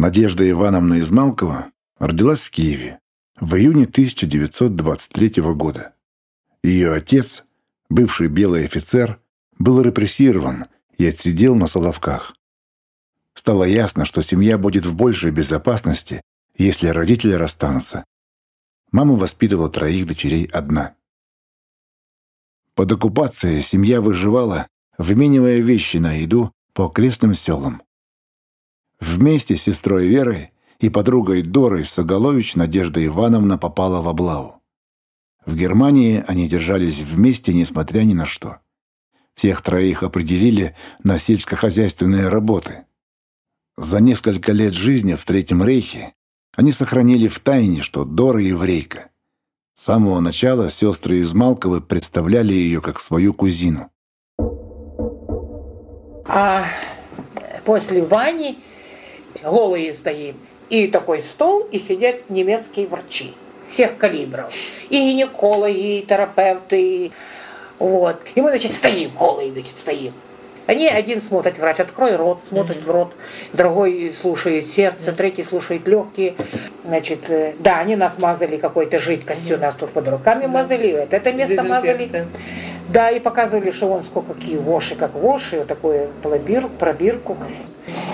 Надежда Ивановна Измалкова родилась в Киеве в июне 1923 года. Ее отец, бывший белый офицер, был репрессирован и отсидел на Соловках. Стало ясно, что семья будет в большей безопасности, если родители расстанутся. Мама воспитывала троих дочерей одна. Под оккупацией семья выживала, выменивая вещи на еду по окрестным селам. Вместе с сестрой Верой и подругой Дорой Соголович Надежда Ивановна попала в облаву. В Германии они держались вместе, несмотря ни на что. Всех троих определили на сельскохозяйственные работы. За несколько лет жизни в Третьем Рейхе они сохранили в тайне, что Дора еврейка. С самого начала сестры из Малковы представляли ее как свою кузину. А после Вани голые стоим. И такой стол, и сидят немецкие врачи всех калибров. И гинекологи, и терапевты. И, вот. И мы, значит, стоим, голые, значит, стоим. Они один смотрит, врач, открой рот, смотрит в рот, другой слушает сердце, третий слушает легкие. Значит, э, да, они нас мазали какой-то жидкостью, нас тут под руками мазали, это, это место мазали. Да, и показывали, что он сколько какие воши, как воши, вот пробир, пробирку.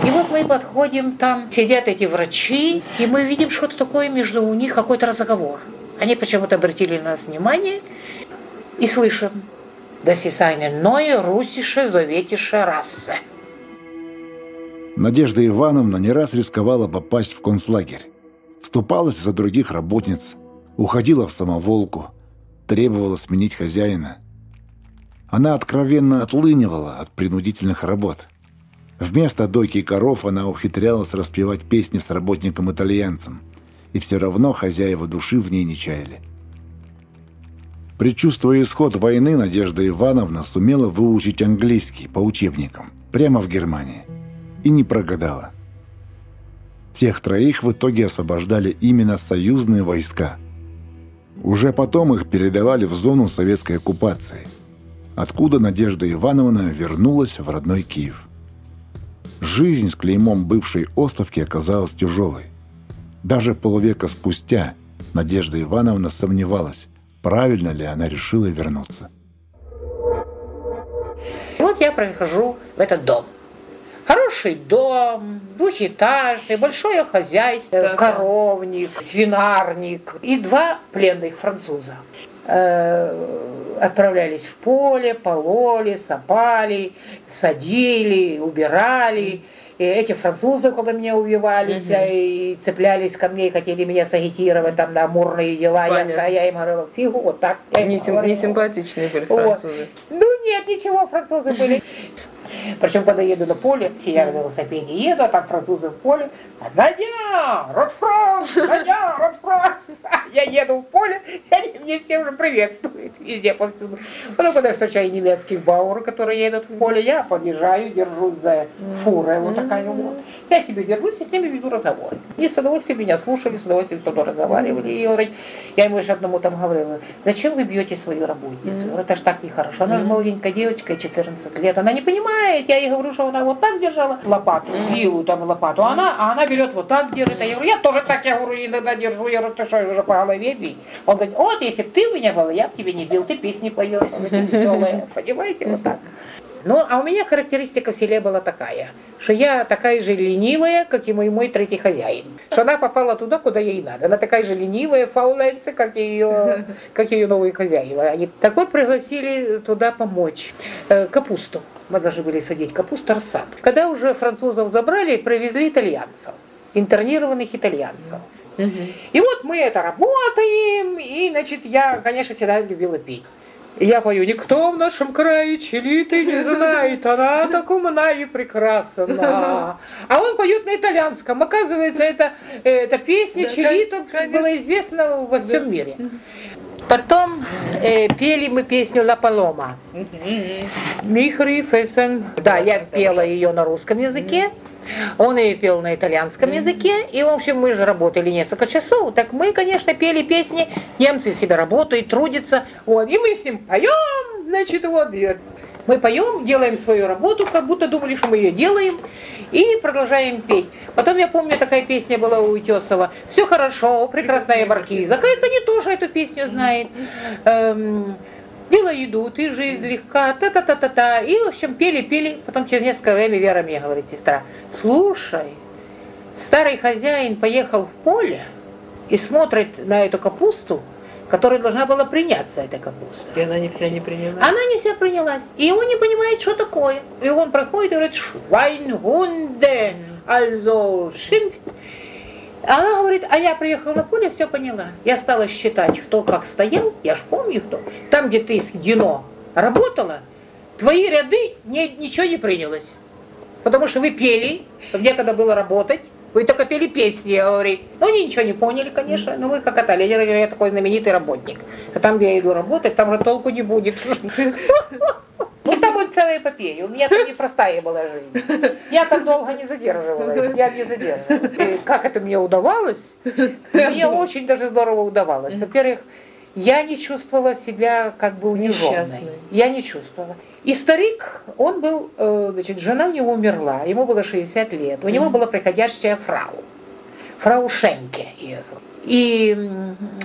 И вот мы подходим, там сидят эти врачи, и мы видим что-то такое между у них, какой-то разговор. Они почему-то обратили на нас внимание и слышим. Eine neue russische sowjetische Rasse. Надежда Ивановна не раз рисковала попасть в концлагерь. Вступалась за других работниц, уходила в самоволку, требовала сменить хозяина. Она откровенно отлынивала от принудительных работ – Вместо дойки коров она ухитрялась распевать песни с работником-итальянцем, и все равно хозяева души в ней не чаяли. Причувствуя исход войны, Надежда Ивановна сумела выучить английский по учебникам прямо в Германии и не прогадала. Всех троих в итоге освобождали именно союзные войска. Уже потом их передавали в зону советской оккупации, откуда Надежда Ивановна вернулась в родной Киев. Жизнь с клеймом бывшей Островки оказалась тяжелой. Даже полвека спустя Надежда Ивановна сомневалась, правильно ли она решила вернуться. Вот я прихожу в этот дом. Хороший дом, двухэтажный, большое хозяйство, да, коровник, свинарник и два пленных француза. Э, отправлялись в поле, пололи, сапали, садили, убирали. И эти французы около меня увивались угу. и цеплялись ко мне и хотели меня сагитировать там на амурные дела. Я, я им говорила, фигу, вот так. Не, сим, не симпатичные были французы. Вот. Ну нет, ничего, французы были. Причем, когда еду на поле, я на велосипеде еду, а там французы в поле, Надя, Ротфронт, Надя, Ротфронт. Я еду в поле, и они мне все уже приветствуют везде повсюду. Потом, когда я встречаю немецких бауэр, которые едут в поле, я подъезжаю, держусь за фурой, вот такая вот. Я себе держусь и с ними веду разговор. И с удовольствием меня слушали, с удовольствием со мной разговаривали. И говорит, я ему еще одному там говорила, зачем вы бьете свою работницу? Это ж так нехорошо. Она же молоденькая девочка, 14 лет. Она не понимает. Я ей говорю, что она вот так держала лопату, вилу там лопату. А она, а она берет вот так держит. А я говорю, я тоже так, я говорю, иногда держу. Я говорю, ты что, уже по голове бить? Он говорит, вот, если бы ты у меня был, я бы тебе не бил, ты песни поешь, веселые. Понимаете, вот так. Ну, а у меня характеристика в селе была такая, что я такая же ленивая, как и мой, мой третий хозяин. Что она попала туда, куда ей надо. Она такая же ленивая, фауленция, как ее, как ее новые хозяева. Они так вот пригласили туда помочь. Э, капусту. Мы должны были садить капусту рассад. Когда уже французов забрали, привезли итальянцев, интернированных итальянцев. И вот мы это работаем, и, значит, я, конечно, всегда любила пить. Я пою, никто в нашем крае челиты не знает, она так умна и прекрасна. А он поет на итальянском. Оказывается, это, эта песня да, челита была известна во всем мире. Потом э, пели мы песню «Ла Палома». Михри Фесен. Да, я пела ее на русском языке. Он ее пел на итальянском языке, и, в общем, мы же работали несколько часов, так мы, конечно, пели песни, немцы себе работают, трудятся, вот, и мы с ним поем, значит, вот, Мы поем, делаем свою работу, как будто думали, что мы ее делаем, и продолжаем петь. Потом я помню, такая песня была у Утесова. Все хорошо, прекрасная маркиза. Кажется, не тоже эту песню знает. Эм, Дело идут, и жизнь легка, та-та-та-та-та. И, в общем, пели-пели. Потом через несколько времени Вера мне говорит, сестра, слушай, старый хозяин поехал в поле и смотрит на эту капусту, которая должна была приняться, эта капуста. И она не вся не принялась? Она не вся принялась. И он не понимает, что такое. И он проходит и говорит, Швайнгунде, also schimpft. Она говорит, а я приехала на поле, все поняла. Я стала считать, кто как стоял, я ж помню кто. Там, где ты с Дино работала, твои ряды не, ничего не принялось. Потому что вы пели, где когда было работать, вы только пели песни, я говорю. Ну, они ничего не поняли, конечно, но вы как это, я, я такой знаменитый работник. А там, где я иду работать, там же толку не будет. Ну, там будет целая эпопея. У меня там непростая была жизнь. Я там долго не задерживалась. Я не задерживалась. И как это мне удавалось? Мне очень даже здорово удавалось. Во-первых, я не чувствовала себя как бы униженной. Я не чувствовала. И старик, он был, э, значит, жена у него умерла, ему было 60 лет. У него была приходящая фрау. Фрау Шенке ее зовут. И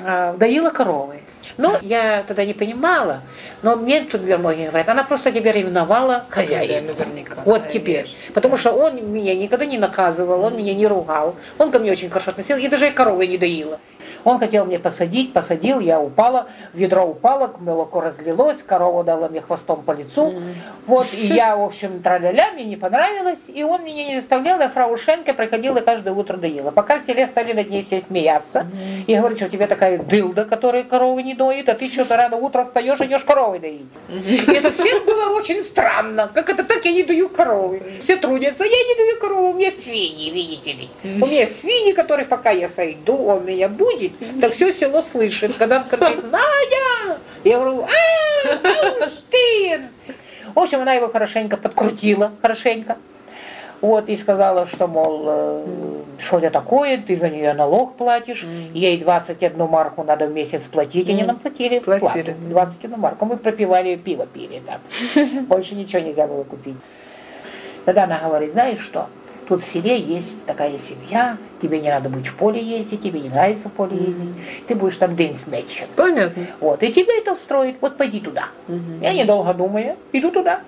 э, доила коровы. Ну, я тогда не понимала, но мне тут многие говорят, она просто тебя ревновала к хозяину. Наверняка. Вот теперь. Потому что он меня никогда не наказывал, он меня не ругал. Он ко мне очень хорошо относился, и даже и коровы не доила. Он хотел мне посадить, посадил, я упала, ведро упало, молоко разлилось, корова дала мне хвостом по лицу. Mm-hmm. Вот, и я, в общем, траля-ля, мне не понравилось, и он меня не заставлял, и фрау Шенке приходила каждое утро доила. Пока в селе стали над ней все смеяться, mm-hmm. и говорят, что у тебя такая дылда, которая коровы не доит, а ты что-то рано утром встаешь и идешь коровы доить. Mm-hmm. И это всем было очень странно, как это так, я не даю коровы. Все трудятся, я не даю коровы, у меня свиньи, видите ли. У меня свиньи, которых пока я сойду, он меня будет, так все село слышит, когда он кричит «Надя!» Я говорю «А, Штин!» В общем, она его хорошенько подкрутила, хорошенько. Вот, и сказала, что, мол, э, что это такое, ты за нее налог платишь, mm. ей 21 марку надо в месяц платить, mm. они нам платили, платили. 21 марку, мы пропивали пиво пили там, больше ничего нельзя было купить. Тогда она говорит, знаешь что, Тут в селе есть такая семья, тебе не надо быть в поле ездить, тебе не нравится в поле ездить, mm-hmm. ты будешь там день сметчен. Понятно. Вот, и тебе это устроит, вот пойди туда. Mm-hmm. Я недолго думаю, иду туда.